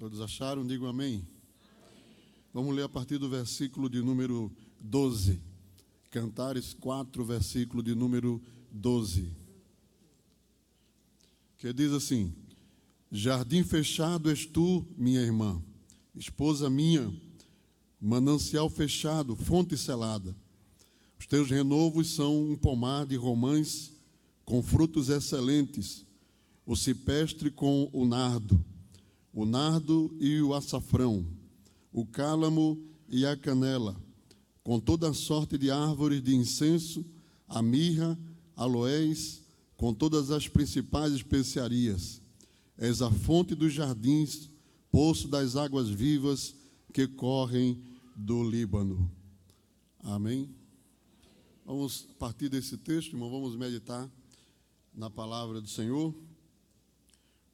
Todos acharam? Digam amém. Vamos ler a partir do versículo de número 12. Cantares 4, versículo de número 12. Que diz assim: Jardim fechado és tu, minha irmã, esposa minha, manancial fechado, fonte selada. Os teus renovos são um pomar de romãs com frutos excelentes, o cipestre com o nardo, o nardo e o açafrão, o cálamo e a canela, com toda sorte de árvores de incenso, a mirra, aloés, com todas as principais especiarias. És a fonte dos jardins, poço das águas vivas que correm do Líbano. Amém? Vamos partir desse texto, irmão, vamos meditar na palavra do Senhor.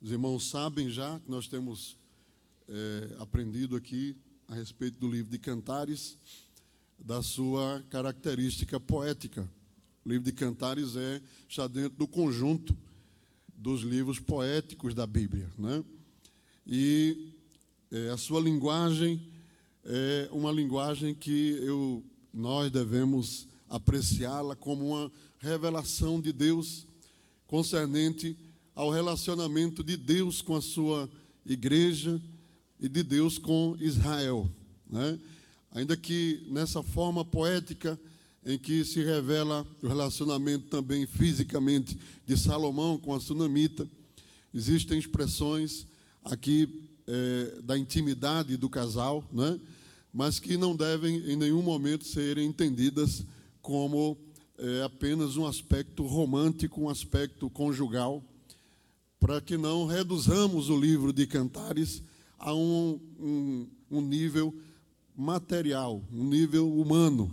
Os irmãos sabem já que nós temos é, aprendido aqui a respeito do livro de Cantares, da sua característica poética. O livro de Cantares é, está dentro do conjunto dos livros poéticos da Bíblia. Né? E é, a sua linguagem é uma linguagem que eu, nós devemos apreciá-la como uma revelação de Deus concernente ao relacionamento de Deus com a sua igreja e de Deus com Israel. Né? Ainda que nessa forma poética em que se revela o relacionamento também fisicamente de Salomão com a sunamita, existem expressões aqui é, da intimidade do casal, né? mas que não devem em nenhum momento serem entendidas como é, apenas um aspecto romântico, um aspecto conjugal, para que não reduzamos o livro de Cantares a um, um, um nível material, um nível humano.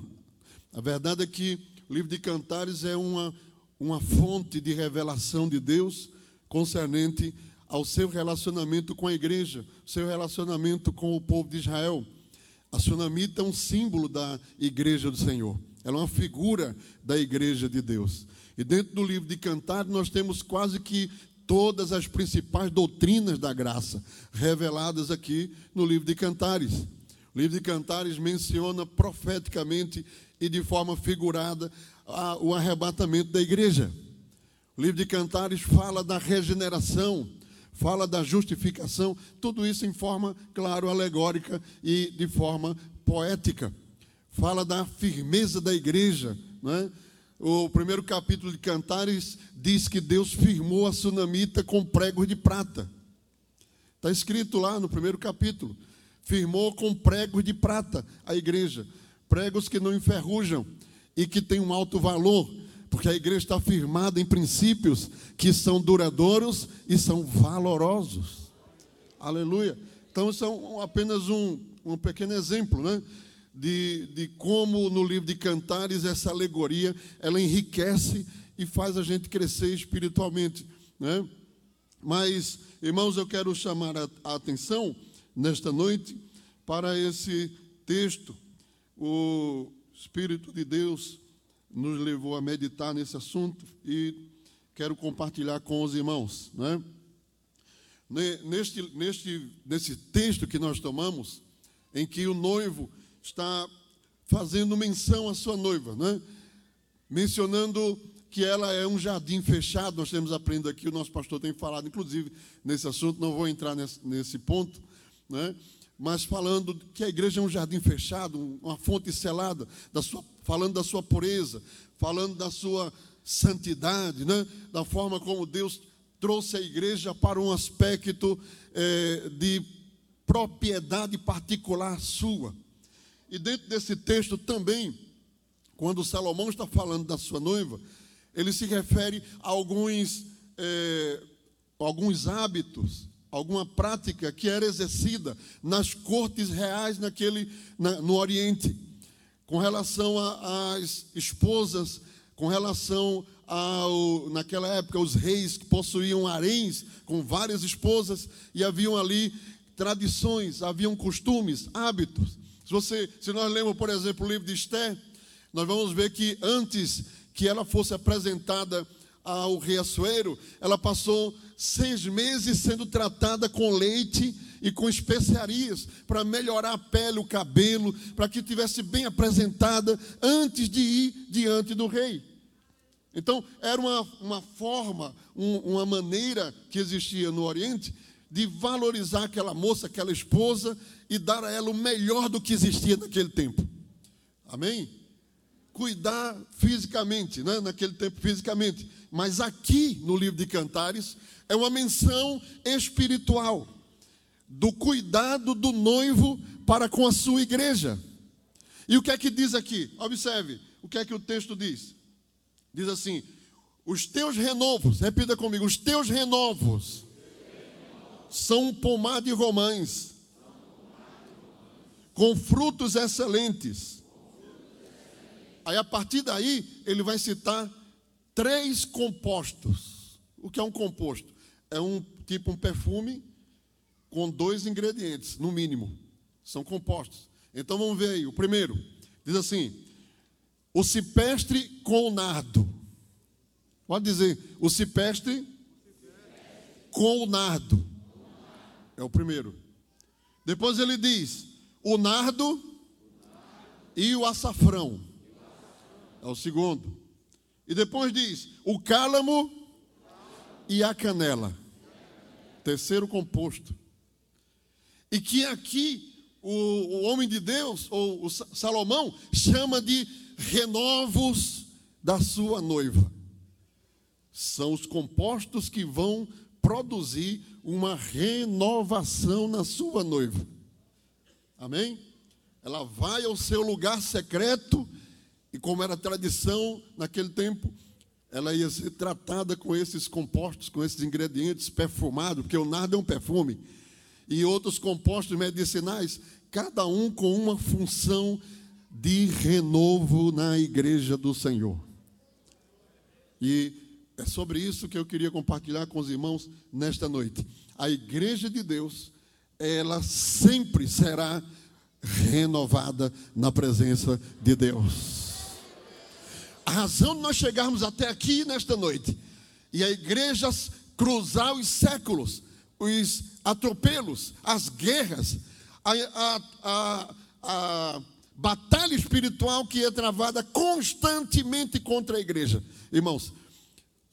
A verdade é que o livro de Cantares é uma, uma fonte de revelação de Deus concernente ao seu relacionamento com a igreja, seu relacionamento com o povo de Israel. A sunamita é um símbolo da igreja do Senhor. Ela é uma figura da igreja de Deus. E dentro do livro de Cantar, nós temos quase que todas as principais doutrinas da graça reveladas aqui no livro de Cantares. O livro de Cantares menciona profeticamente e de forma figurada a, o arrebatamento da igreja. O livro de Cantares fala da regeneração, fala da justificação, tudo isso em forma, claro, alegórica e de forma poética fala da firmeza da igreja. Né? O primeiro capítulo de Cantares diz que Deus firmou a sunamita com pregos de prata. Está escrito lá no primeiro capítulo. Firmou com pregos de prata a igreja. Pregos que não enferrujam e que têm um alto valor, porque a igreja está firmada em princípios que são duradouros e são valorosos. Aleluia. Então, isso é apenas um, um pequeno exemplo, né? De, de como no livro de Cantares essa alegoria ela enriquece e faz a gente crescer espiritualmente, né? Mas, irmãos, eu quero chamar a, a atenção nesta noite para esse texto. O Espírito de Deus nos levou a meditar nesse assunto e quero compartilhar com os irmãos, né? Neste, neste, nesse texto que nós tomamos, em que o noivo está fazendo menção à sua noiva, né? mencionando que ela é um jardim fechado. Nós temos aprendido aqui, o nosso pastor tem falado, inclusive, nesse assunto, não vou entrar nesse, nesse ponto, né? mas falando que a igreja é um jardim fechado, uma fonte selada, da sua, falando da sua pureza, falando da sua santidade, né? da forma como Deus trouxe a igreja para um aspecto é, de propriedade particular sua. E dentro desse texto também, quando Salomão está falando da sua noiva, ele se refere a alguns, é, alguns hábitos, alguma prática que era exercida nas cortes reais naquele, na, no Oriente, com relação às esposas, com relação ao, naquela época, os reis que possuíam haréns com várias esposas, e haviam ali tradições, haviam costumes, hábitos. Se, você, se nós lemos, por exemplo, o livro de Esther, nós vamos ver que antes que ela fosse apresentada ao rei Assuero, ela passou seis meses sendo tratada com leite e com especiarias para melhorar a pele, o cabelo, para que tivesse bem apresentada antes de ir diante do rei. Então, era uma, uma forma, um, uma maneira que existia no Oriente de valorizar aquela moça, aquela esposa e dar a ela o melhor do que existia naquele tempo. Amém? Cuidar fisicamente, né? naquele tempo fisicamente. Mas aqui no livro de Cantares é uma menção espiritual do cuidado do noivo para com a sua igreja. E o que é que diz aqui? Observe, o que é que o texto diz? Diz assim: os teus renovos, repita comigo, os teus renovos são um pomar de romães, com frutos excelentes. Aí a partir daí ele vai citar três compostos. O que é um composto? É um tipo um perfume com dois ingredientes, no mínimo. São compostos. Então vamos ver aí. O primeiro diz assim: o cipestre com nardo. Pode dizer, o cipestre com o nardo. É o primeiro. Depois ele diz: o nardo e o açafrão. É o segundo. E depois diz: o cálamo e a canela. Terceiro composto. E que aqui o, o homem de Deus, ou Salomão, chama de renovos da sua noiva. São os compostos que vão produzir uma renovação na sua noiva. Amém? Ela vai ao seu lugar secreto, e como era tradição naquele tempo, ela ia ser tratada com esses compostos, com esses ingredientes perfumados, porque o nardo é um perfume e outros compostos medicinais, cada um com uma função de renovo na igreja do Senhor. E é sobre isso que eu queria compartilhar com os irmãos nesta noite. A igreja de Deus, ela sempre será renovada na presença de Deus. A razão de nós chegarmos até aqui nesta noite e a igreja cruzar os séculos, os atropelos, as guerras, a, a, a, a batalha espiritual que é travada constantemente contra a igreja. Irmãos,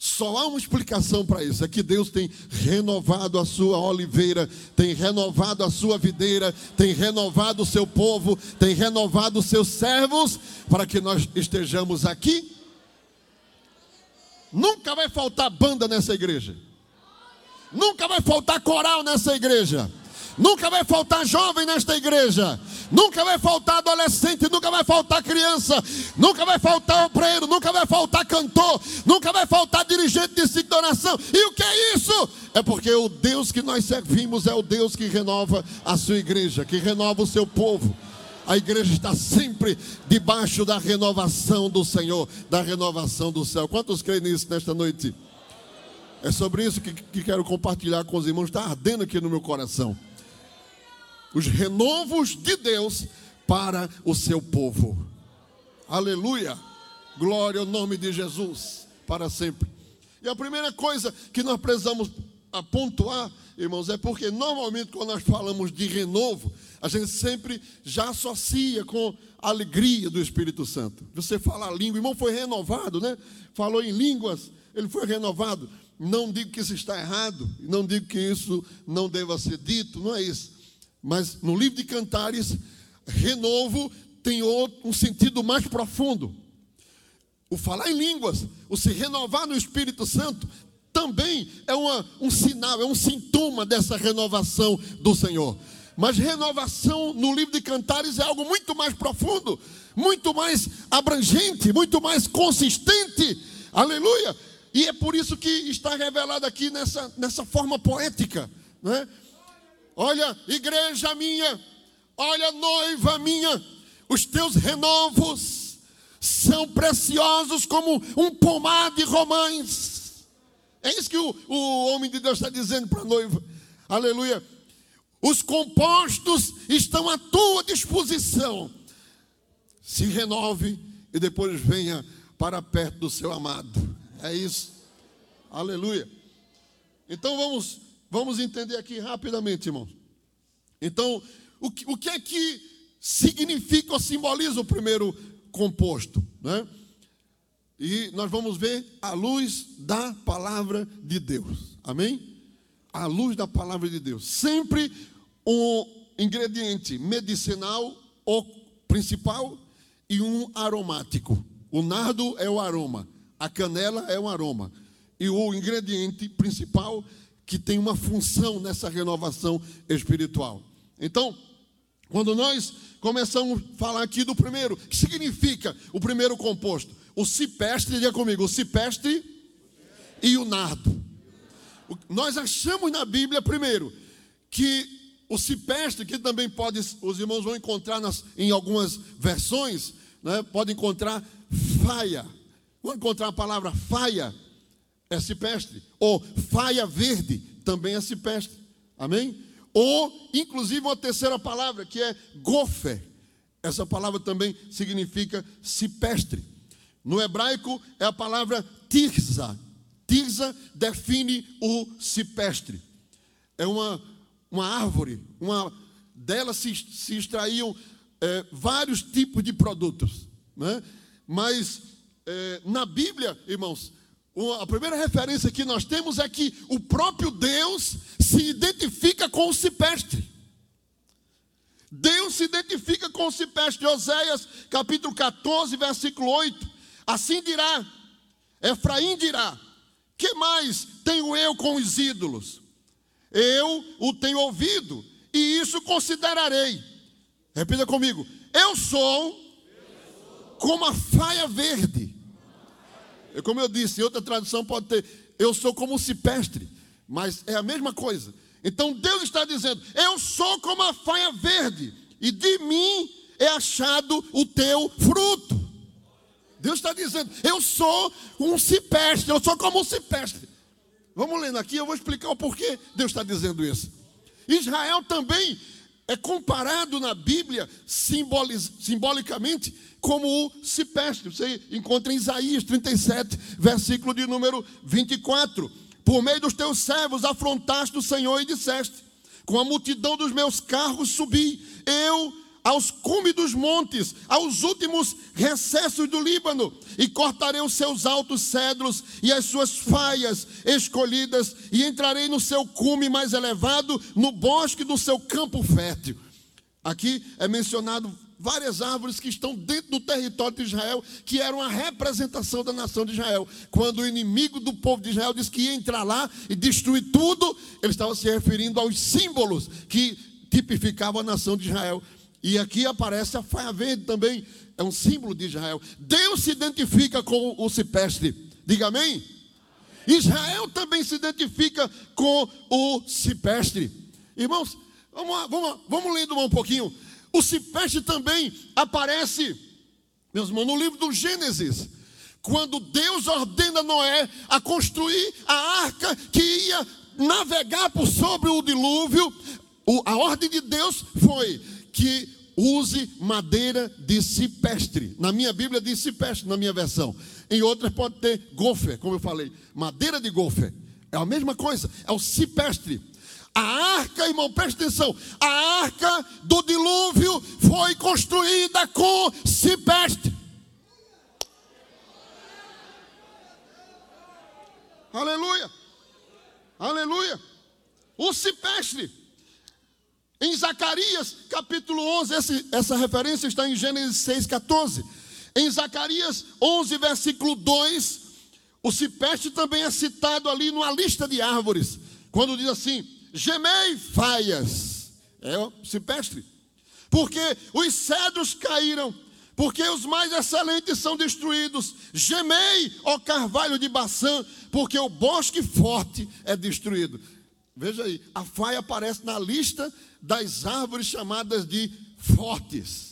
só há uma explicação para isso: é que Deus tem renovado a sua oliveira, tem renovado a sua videira, tem renovado o seu povo, tem renovado os seus servos, para que nós estejamos aqui. Nunca vai faltar banda nessa igreja. Nunca vai faltar coral nessa igreja. Nunca vai faltar jovem nesta igreja. Nunca vai faltar adolescente, nunca vai faltar criança, nunca vai faltar obreiro, nunca vai faltar cantor, nunca vai faltar dirigente de ciclo E o que é isso? É porque o Deus que nós servimos é o Deus que renova a sua igreja, que renova o seu povo. A igreja está sempre debaixo da renovação do Senhor, da renovação do céu. Quantos creem nisso nesta noite? É sobre isso que, que quero compartilhar com os irmãos. Está ardendo aqui no meu coração. Os renovos de Deus para o seu povo. Aleluia. Glória ao nome de Jesus para sempre. E a primeira coisa que nós precisamos pontuar, irmãos, é porque normalmente quando nós falamos de renovo, a gente sempre já associa com a alegria do Espírito Santo. Você fala a língua, irmão foi renovado, né? Falou em línguas, ele foi renovado. Não digo que isso está errado, não digo que isso não deva ser dito, não é isso. Mas no livro de Cantares, renovo tem um sentido mais profundo. O falar em línguas, o se renovar no Espírito Santo, também é uma, um sinal, é um sintoma dessa renovação do Senhor. Mas renovação no livro de Cantares é algo muito mais profundo, muito mais abrangente, muito mais consistente. Aleluia! E é por isso que está revelado aqui nessa, nessa forma poética. Né? Olha, igreja minha, olha, noiva minha, os teus renovos são preciosos como um pomar de romães. É isso que o, o homem de Deus está dizendo para a noiva. Aleluia. Os compostos estão à tua disposição. Se renove e depois venha para perto do seu amado. É isso. Aleluia. Então vamos, vamos entender aqui rapidamente, irmãos. Então, o que, o que é que significa ou simboliza o primeiro composto? Né? E nós vamos ver a luz da palavra de Deus. Amém? A luz da palavra de Deus. Sempre um ingrediente medicinal ou principal e um aromático. O nardo é o aroma, a canela é o aroma. E o ingrediente principal que tem uma função nessa renovação espiritual. Então, quando nós começamos a falar aqui do primeiro, que significa o primeiro composto? O cipestre, diga comigo, o cipestre e o nardo. Nós achamos na Bíblia, primeiro, que o cipestre, que também pode, os irmãos vão encontrar nas, em algumas versões, né, pode encontrar faia. Vão encontrar a palavra faia, é cipestre. Ou faia verde, também é cipestre. Amém? Ou, inclusive, uma terceira palavra, que é gofer. Essa palavra também significa cipestre. No hebraico é a palavra tirza. Tirza define o cipestre. É uma, uma árvore, uma dela se, se extraíam é, vários tipos de produtos. Né? Mas é, na Bíblia, irmãos, a primeira referência que nós temos é que o próprio Deus se identifica com o cipestre. Deus se identifica com o cipestre. Oséias, capítulo 14, versículo 8. Assim dirá, Efraim dirá: Que mais tenho eu com os ídolos? Eu o tenho ouvido, e isso considerarei. Repita comigo: Eu sou como a faia verde. Como eu disse, outra tradução pode ter: Eu sou como um cipestre, mas é a mesma coisa. Então Deus está dizendo: Eu sou como a faia verde, e de mim é achado o teu fruto. Deus está dizendo: Eu sou um cipestre, eu sou como um cipestre. Vamos lendo aqui, eu vou explicar o porquê Deus está dizendo isso. Israel também é comparado na Bíblia simbolicamente como o cipestre. Você encontra em Isaías 37, versículo de número 24. Por meio dos teus servos afrontaste o Senhor e disseste: Com a multidão dos meus carros subi, eu aos cumes dos montes, aos últimos recessos do Líbano, e cortarei os seus altos cedros e as suas faias escolhidas, e entrarei no seu cume mais elevado, no bosque do seu campo fértil. Aqui é mencionado várias árvores que estão dentro do território de Israel, que eram a representação da nação de Israel. Quando o inimigo do povo de Israel disse que ia entrar lá e destruir tudo, ele estava se referindo aos símbolos que tipificavam a nação de Israel. E aqui aparece a faia verde também, é um símbolo de Israel. Deus se identifica com o cipestre. Diga amém? Israel também se identifica com o cipestre. Irmãos, vamos, lá, vamos, vamos lendo um pouquinho. O cipestre também aparece, meus irmãos, no livro do Gênesis. Quando Deus ordena Noé a construir a arca que ia navegar por sobre o dilúvio, a ordem de Deus foi que use madeira de cipestre. Na minha Bíblia diz cipestre, na minha versão. Em outras pode ter gofer, como eu falei. Madeira de gofer. É a mesma coisa, é o cipestre. A arca, irmão, presta atenção. A arca do dilúvio foi construída com cipestre. Aleluia. Aleluia. O cipestre. Em Zacarias, capítulo 11, esse, essa referência está em Gênesis 6, 14. Em Zacarias 11, versículo 2, o cipestre também é citado ali numa lista de árvores. Quando diz assim: gemei faias, é o cipestre, porque os cedros caíram, porque os mais excelentes são destruídos. Gemei, ó carvalho de Baçã, porque o bosque forte é destruído. Veja aí, a faia aparece na lista das árvores chamadas de fortes.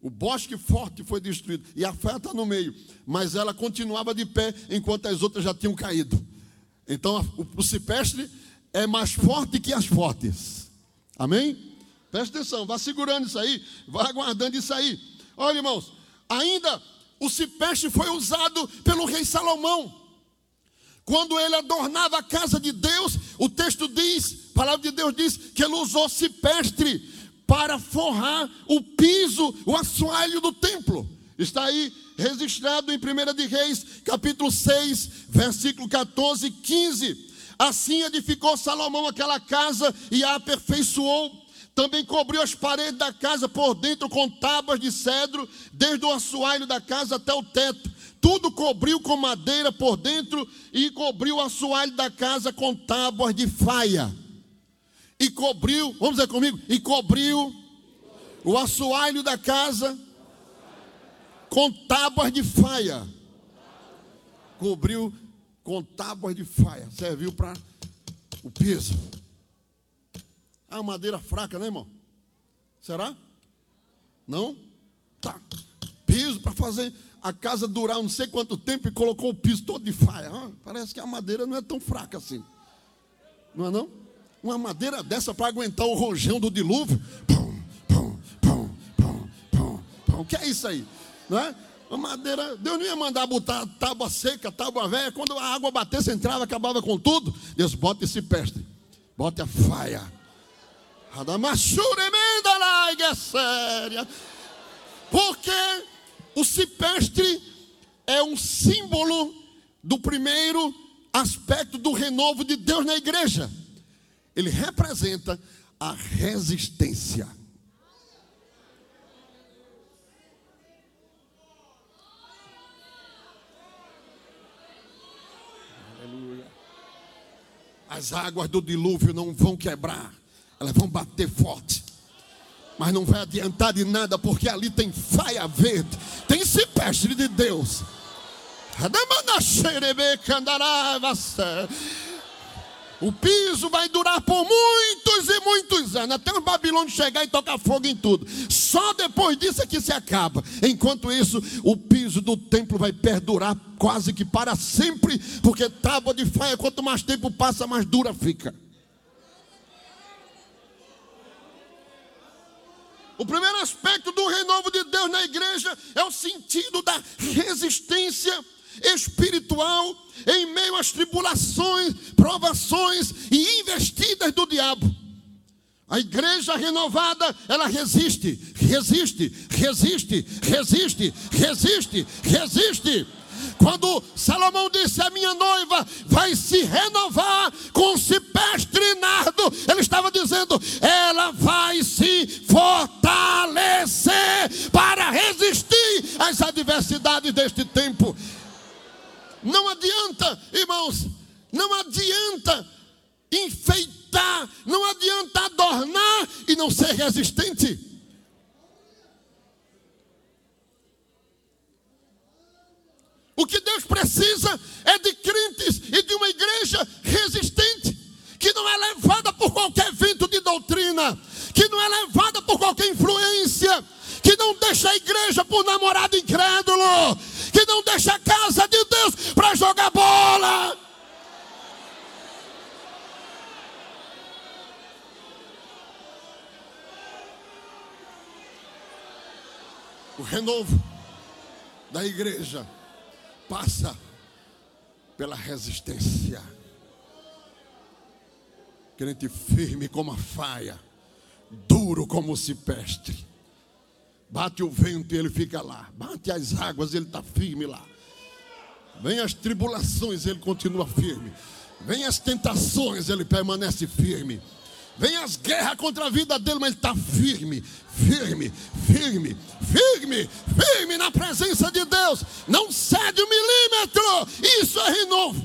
O bosque forte foi destruído e a fé está no meio, mas ela continuava de pé enquanto as outras já tinham caído. Então o, cipestre é mais forte que as fortes. Amém? Presta atenção, vá segurando isso aí, vá aguardando isso aí. Olha, irmãos, ainda o cipestre foi usado pelo rei Salomão. Quando ele adornava a casa de Deus, o texto diz, a palavra de Deus diz que ele usou cipestre para forrar o piso, o assoalho do templo. Está aí registrado em 1 de Reis, capítulo 6, versículo 14 e 15. Assim edificou Salomão aquela casa e a aperfeiçoou. Também cobriu as paredes da casa por dentro com tábuas de cedro, desde o assoalho da casa até o teto. Tudo cobriu com madeira por dentro e cobriu o assoalho da casa com tábuas de faia. E cobriu, vamos dizer comigo, e cobriu o assoalho da casa com tábuas de faia. Cobriu com tábuas de faia. Serviu para o piso. É uma madeira fraca, né, irmão? Será? Não? Tá. Piso para fazer a casa durar não sei quanto tempo e colocou o piso todo de faia. Ah, parece que a madeira não é tão fraca assim. Não é não? Uma madeira dessa para aguentar o rojão do dilúvio. Pum, pum, pum, pum, pum, pum. Que é isso aí? Não é? Uma madeira, Deus não ia mandar botar tábua seca, tábua velha. Quando a água batesse, entrava, acabava com tudo. Deus bota esse peste, bota a faia. Porque o cipestre é um símbolo do primeiro aspecto do renovo de Deus na igreja. Ele representa a resistência. Aleluia. As águas do dilúvio não vão quebrar, elas vão bater forte mas não vai adiantar de nada, porque ali tem faia verde, tem cipestre de Deus. O piso vai durar por muitos e muitos anos, até os babilônios chegar e tocar fogo em tudo. Só depois disso é que se acaba. Enquanto isso, o piso do templo vai perdurar quase que para sempre, porque tábua de faia, quanto mais tempo passa, mais dura fica. O primeiro aspecto do renovo de Deus na igreja é o sentido da resistência espiritual em meio às tribulações, provações e investidas do diabo. A igreja renovada, ela resiste, resiste, resiste, resiste, resiste, resiste. Quando Salomão disse: A minha noiva vai se renovar com cipestre nardo, ele estava dizendo: Ela vai se fortalecer para resistir às adversidades deste tempo. Não adianta, irmãos, não adianta enfeitar, não adianta adornar e não ser resistente. O que Deus precisa é de crentes e de uma igreja resistente, que não é levada por qualquer vento de doutrina, que não é levada por qualquer influência, que não deixa a igreja por namorado incrédulo, que não deixa a casa de Deus para jogar bola. O renovo da igreja passa pela resistência. Crente firme como a faia, duro como o cipestre. Bate o vento e ele fica lá. Bate as águas, ele está firme lá. Vem as tribulações, ele continua firme. Vem as tentações, ele permanece firme. Vem as guerras contra a vida dele, mas ele está firme, firme, firme, firme, firme na presença de Deus. Não cede um milímetro. Isso é renovo.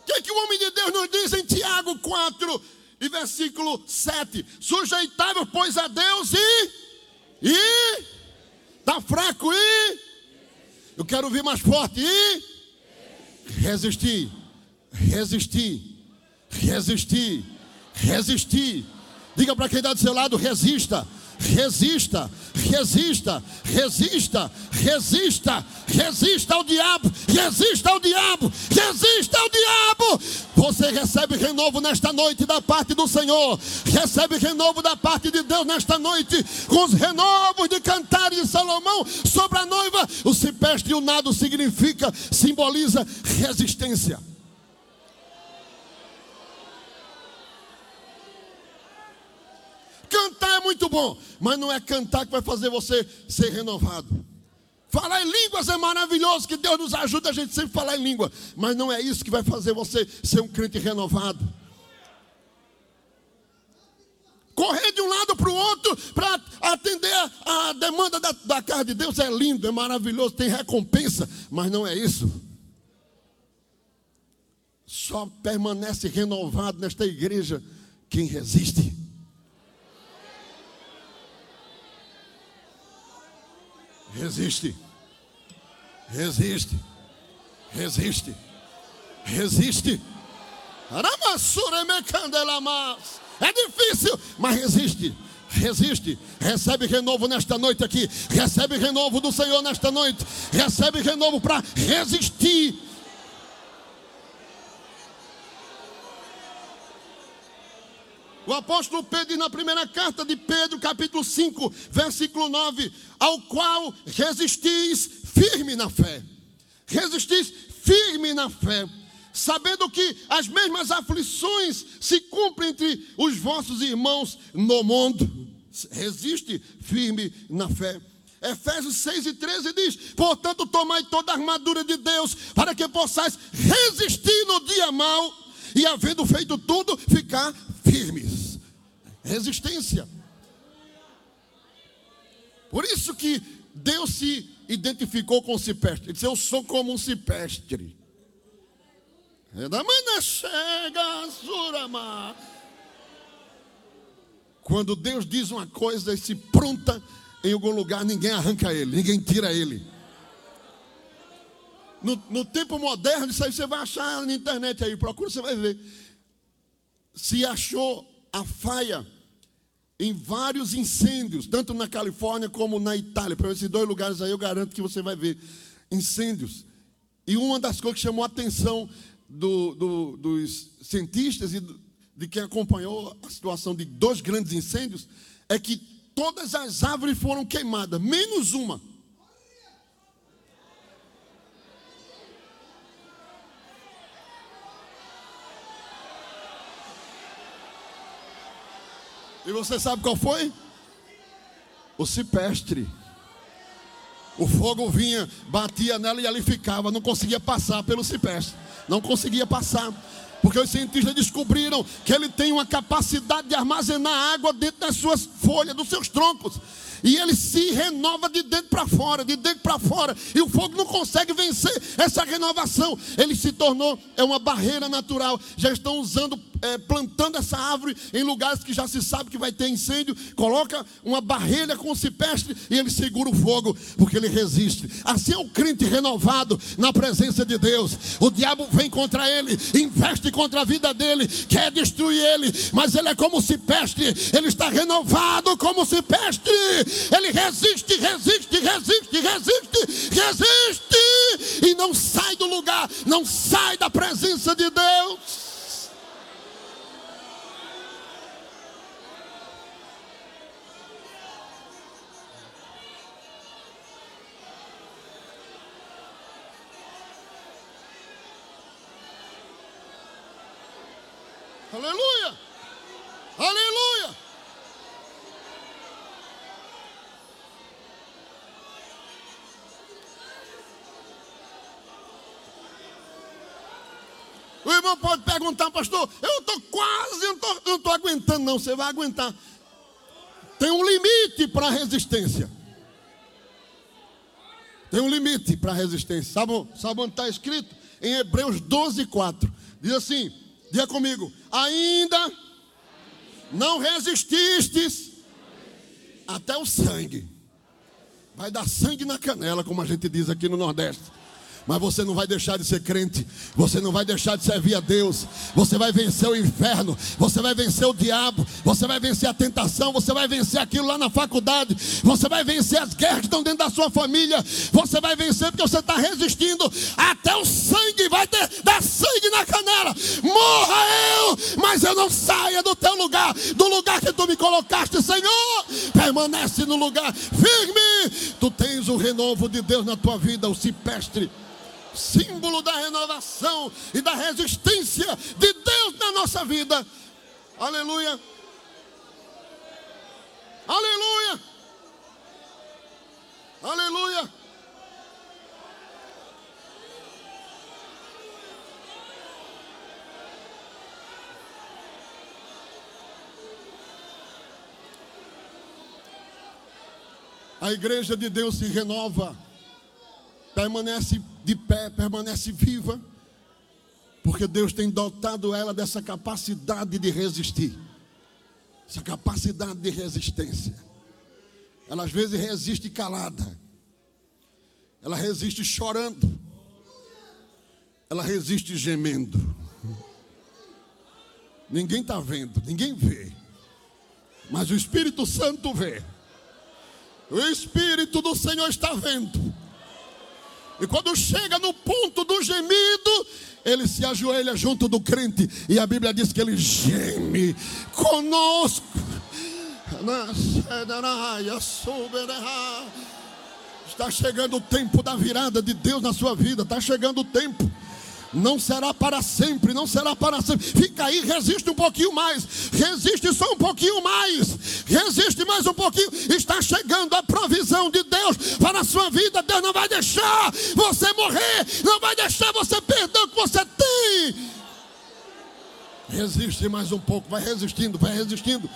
O que, é que o homem de Deus nos diz em Tiago 4 e versículo 7? Sujeitai-vos, pois, a Deus e. E. Está fraco e eu quero ouvir mais forte. E resistir, resistir, resistir, resistir. Diga para quem está do seu lado: resista, resista, resista, resista, resista, resista ao diabo, resista ao diabo, resista ao diabo. Você recebe renovo nesta noite da parte do Senhor, recebe renovo da parte de Deus nesta noite, com os renovos de cantares de Salomão sobre a noiva. O cipestre e o nado significa, simboliza resistência. Cantar é muito bom, mas não é cantar que vai fazer você ser renovado. Falar em línguas é maravilhoso, que Deus nos ajuda a gente sempre falar em língua, mas não é isso que vai fazer você ser um crente renovado. Correr de um lado para o outro para atender a, demanda da, da casa de Deus é lindo, é maravilhoso, tem recompensa, mas não é isso. Só permanece renovado nesta igreja quem resiste. Resiste. Resiste. Resiste. Resiste. É difícil, mas resiste. Resiste, recebe renovo nesta noite aqui, recebe renovo do Senhor nesta noite, recebe renovo para resistir O apóstolo Pedro diz na primeira carta de Pedro, capítulo 5, versículo 9: Ao qual resistis firme na fé. Resistis firme na fé, sabendo que as mesmas aflições se cumprem entre os vossos irmãos no mundo. Resiste firme na fé. Efésios 6 e 13 diz: Portanto, tomai toda a armadura de Deus, para que possais resistir no dia mau, e havendo feito tudo, ficar firmes. Resistência. Por isso que Deus se identificou com o cipestre. Ele disse: Eu sou como um cipestre. Quando Deus diz uma coisa e se pronta em algum lugar, ninguém arranca ele, ninguém tira ele. No, no tempo moderno, isso aí você vai achar na internet aí, procura, você vai ver se achou a faia em vários incêndios, tanto na Califórnia como na Itália. Para esses dois lugares aí eu garanto que você vai ver incêndios. E uma das coisas que chamou a atenção do, do, dos cientistas e de quem acompanhou a situação de dois grandes incêndios é que todas as árvores foram queimadas, menos uma. E você sabe qual foi? O cipestre. O fogo vinha, batia nela e ali ficava, não conseguia passar pelo cipestre. Não conseguia passar. Porque os cientistas descobriram que ele tem uma capacidade de armazenar água dentro das suas folhas, dos seus troncos. E ele se renova de dentro para fora, de dentro para fora. E o fogo não consegue vencer essa renovação. Ele se tornou é uma barreira natural. Já estão usando, é, plantando essa árvore em lugares que já se sabe que vai ter incêndio. Coloca uma barreira com cipestre e ele segura o fogo, porque ele resiste. Assim é o crente renovado na presença de Deus. O diabo vem contra ele, investe contra a vida dele, quer destruir ele, mas ele é como cipestre, ele está renovado como cipestre. Ele resiste, resiste, resiste, resiste, resiste e não sai do lugar, não sai da presença de Deus. Aleluia! Aleluia! O irmão pode perguntar, pastor, eu estou quase, eu não estou aguentando, não. Você vai aguentar. Tem um limite para a resistência. Tem um limite para a resistência. Sabe, sabe onde está escrito? Em Hebreus 12, 4. Diz assim: diga comigo, ainda não resististes até o sangue. Vai dar sangue na canela, como a gente diz aqui no Nordeste. Mas você não vai deixar de ser crente, você não vai deixar de servir a Deus, você vai vencer o inferno, você vai vencer o diabo, você vai vencer a tentação, você vai vencer aquilo lá na faculdade, você vai vencer as guerras que estão dentro da sua família, você vai vencer porque você está resistindo. Até o sangue, vai ter, dar sangue na canela. Morra eu, mas eu não saia do teu lugar, do lugar que tu me colocaste, Senhor. Permanece no lugar firme. Tu tens o renovo de Deus na tua vida, o cipestre símbolo da renovação e da resistência de Deus na nossa vida. Aleluia. Aleluia. Aleluia. A igreja de Deus se renova permanece de pé, permanece viva, porque Deus tem dotado ela dessa capacidade de resistir, essa capacidade de resistência. Ela às vezes resiste calada, ela resiste chorando, ela resiste gemendo. Ninguém está vendo, ninguém vê, mas o Espírito Santo vê. O Espírito do Senhor está vendo. E quando chega no ponto do gemido, ele se ajoelha junto do crente. E a Bíblia diz que ele geme conosco. Está chegando o tempo da virada de Deus na sua vida. Está chegando o tempo não será para sempre, não será para sempre. Fica aí, resiste um pouquinho mais, resiste só um pouquinho mais, resiste mais um pouquinho. Está chegando a provisão de Deus para a sua vida. Deus não vai deixar você morrer, não vai deixar você perder o que você tem. Resiste mais um pouco, vai resistindo, vai resistindo.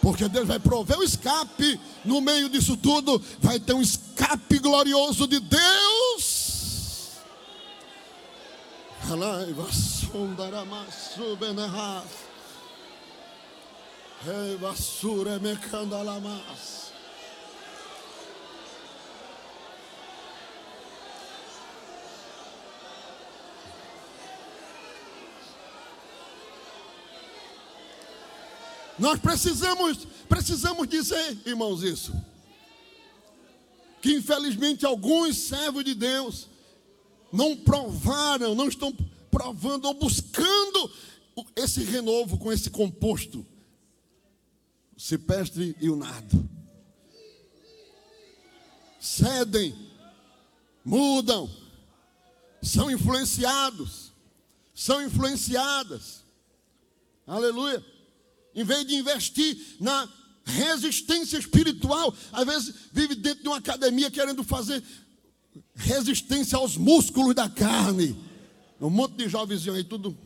Porque Deus vai prover o escape no meio disso tudo. Vai ter um escape glorioso de Deus Alaiva sundaramasu benahas. Hey basura mekandalamas. Nós precisamos, precisamos dizer, irmãos, isso. Que infelizmente alguns servos de Deus não provaram, não estão provando ou buscando esse renovo com esse composto, o cipestre e o nado. Cedem, mudam, são influenciados, são influenciadas. Aleluia. Em vez de investir na resistência espiritual, às vezes vive dentro de uma academia querendo fazer resistência aos músculos da carne. Um monte de jovenzinho aí, tudo.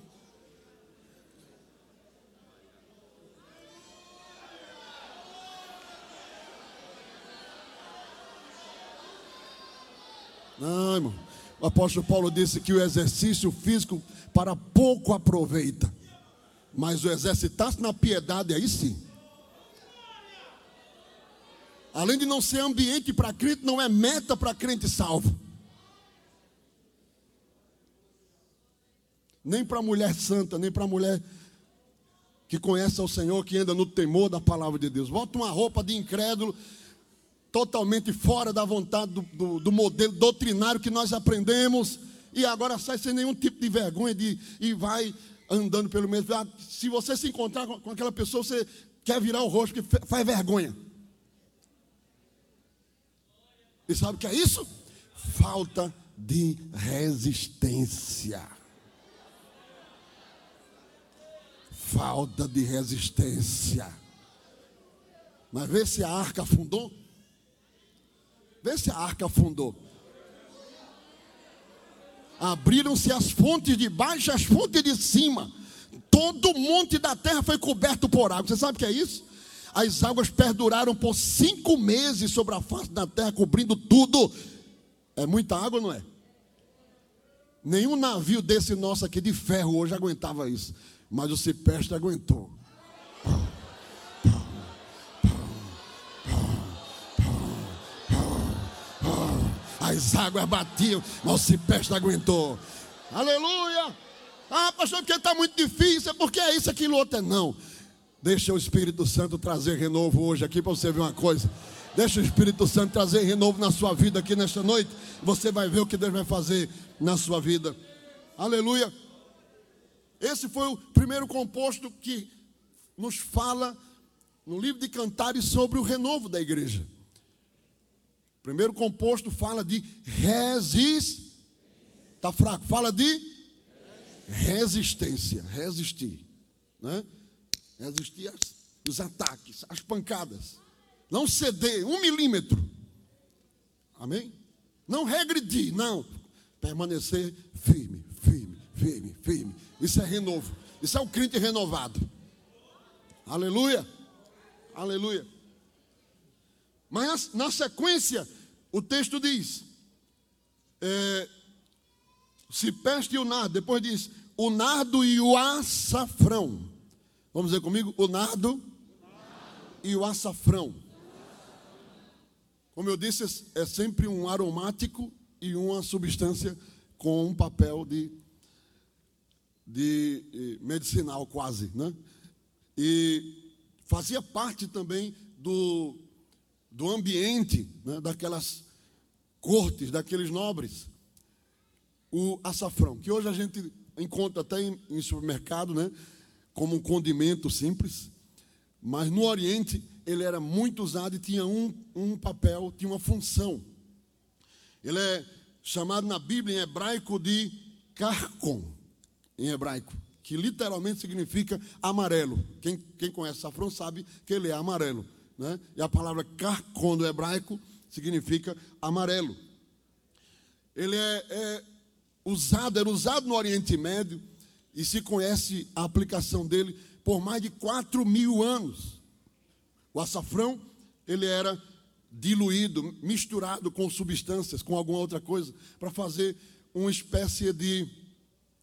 Não, irmão. O apóstolo Paulo disse que o exercício físico para pouco aproveita. Mas o exercitar-se na piedade, aí sim. Além de não ser ambiente para crente, não é meta para crente salvo. Nem para mulher santa, nem para mulher que conhece ao Senhor, que anda no temor da palavra de Deus. Bota uma roupa de incrédulo, totalmente fora da vontade do, do, do modelo doutrinário que nós aprendemos, e agora sai sem nenhum tipo de vergonha de, e vai andando pelo mesmo. Ah, se você se encontrar com, com aquela pessoa, você quer virar o rosto, porque faz vergonha. E sabe o que é isso? Falta de resistência. Falta de resistência. Mas vê se a arca afundou. Vê se a arca afundou. Abriram-se as fontes de baixo e as fontes de cima. Todo o monte da terra foi coberto por água. Você sabe o que é isso? As águas perduraram por cinco meses sobre a face da terra, cobrindo tudo. É muita água, não é? Nenhum navio desse nosso aqui de ferro hoje aguentava isso. Mas o cipestre aguentou. as águas batiam, mas o cipeste aguentou. Aleluia! Ah, pastor, porque está muito difícil, é porque é isso, aquilo, outro é não. Deixa o Espírito Santo trazer renovo hoje aqui para você ver uma coisa. Deixa o Espírito Santo trazer renovo na sua vida aqui nesta noite. Você vai ver o que Deus vai fazer na sua vida. Aleluia. Esse foi o primeiro composto que nos fala no livro de Cantares sobre o renovo da igreja. O primeiro composto fala de resistir. Está fraco. Fala de resistência. Resistir. Né? Resistir os ataques, as pancadas. Não ceder um milímetro. Amém? Não regredir, não. Permanecer firme, firme, firme, firme. Isso é renovo. Isso é o crente renovado. Aleluia. Aleluia. Mas na sequência, o texto diz: é, peste e o nardo. Depois diz: o nardo e o açafrão. Vamos dizer comigo? O nardo e o açafrão. Como eu disse, é sempre um aromático e uma substância com um papel de, de medicinal quase, né? E fazia parte também do, do ambiente né, daquelas cortes, daqueles nobres. O açafrão, que hoje a gente encontra até em, em supermercado, né, como um condimento simples, mas no Oriente ele era muito usado e tinha um, um papel, tinha uma função. Ele é chamado na Bíblia em hebraico de carcom, em hebraico que literalmente significa amarelo. Quem, quem conhece safrão sabe que ele é amarelo. Né? E a palavra carcon do hebraico significa amarelo. Ele é, é usado, era usado no Oriente Médio e se conhece a aplicação dele por mais de 4 mil anos. O açafrão, ele era diluído, misturado com substâncias, com alguma outra coisa, para fazer uma espécie de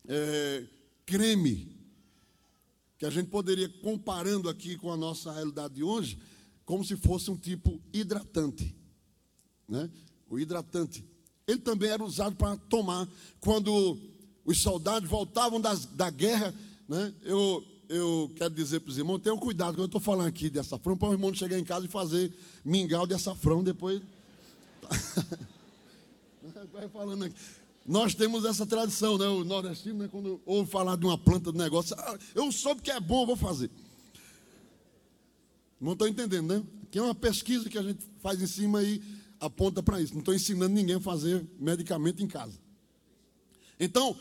é, creme, que a gente poderia, comparando aqui com a nossa realidade de hoje, como se fosse um tipo hidratante. Né? O hidratante. Ele também era usado para tomar. Quando os soldados voltavam das, da guerra, né? eu, eu quero dizer para os irmãos, tenham cuidado quando eu estou falando aqui de açafrão, para o irmão chegar em casa e fazer mingau de açafrão depois. Vai falando aqui. Nós temos essa tradição, né? O nordestino, né? quando ouve falar de uma planta, de negócio, ah, eu soube que é bom, vou fazer. Não estou entendendo, né? Que é uma pesquisa que a gente faz em cima e aponta para isso. Não estou ensinando ninguém a fazer medicamento em casa. Então,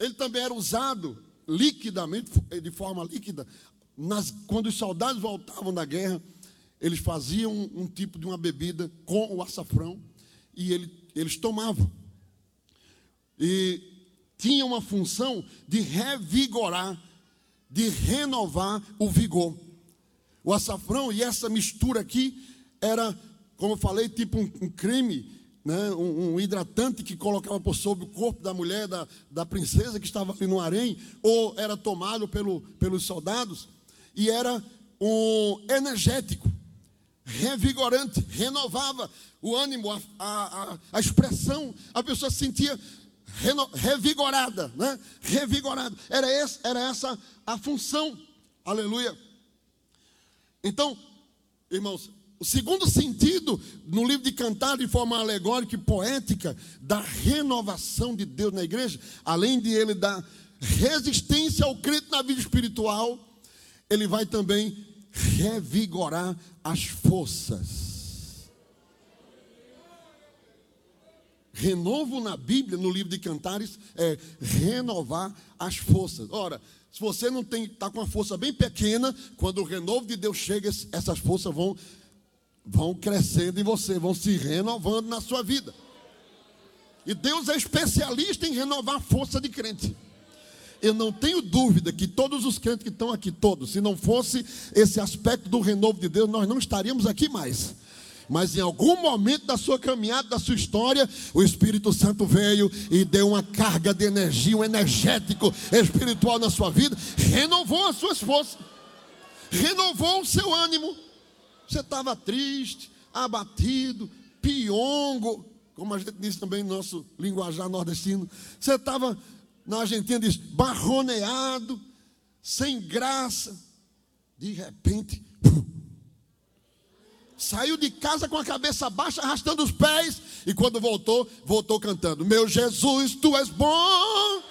ele também era usado liquidamente, de forma líquida, nas, quando os soldados voltavam da guerra, eles faziam um, um tipo de uma bebida com o açafrão e ele, eles tomavam e tinha uma função de revigorar, de renovar o vigor. O açafrão e essa mistura aqui era, como eu falei, tipo um, um creme, né, um, um, hidratante que colocava por sobre o corpo da mulher, da, da princesa que estava ali no harém, ou era tomado pelo, pelos soldados, e era um energético, revigorante, renovava o ânimo, a, a, a expressão, a pessoa sentia revigorada, né? Revigorada. Era, esse, era essa a função. Aleluia. Então, irmãos, o segundo sentido no livro de Cantar, de forma alegórica e poética, da renovação de Deus na igreja, além de ele dar resistência ao crente na vida espiritual, ele vai também revigorar as forças. Renovo na Bíblia, no livro de Cantares, é renovar as forças. Ora, se você não tem, está com uma força bem pequena, quando o renovo de Deus chega, essas forças vão, vão crescendo em você, vão se renovando na sua vida. E Deus é especialista em renovar a força de crente. Eu não tenho dúvida que todos os crentes que estão aqui, todos, se não fosse esse aspecto do renovo de Deus, nós não estaríamos aqui mais. Mas em algum momento da sua caminhada, da sua história, o Espírito Santo veio e deu uma carga de energia, um energético espiritual na sua vida, renovou as suas forças, renovou o seu ânimo. Você estava triste, abatido, piongo, como a gente diz também no nosso linguajar nordestino, você estava na Argentina, diz, barroneado, sem graça, de repente, saiu de casa com a cabeça baixa, arrastando os pés, e quando voltou, voltou cantando: Meu Jesus, tu és bom,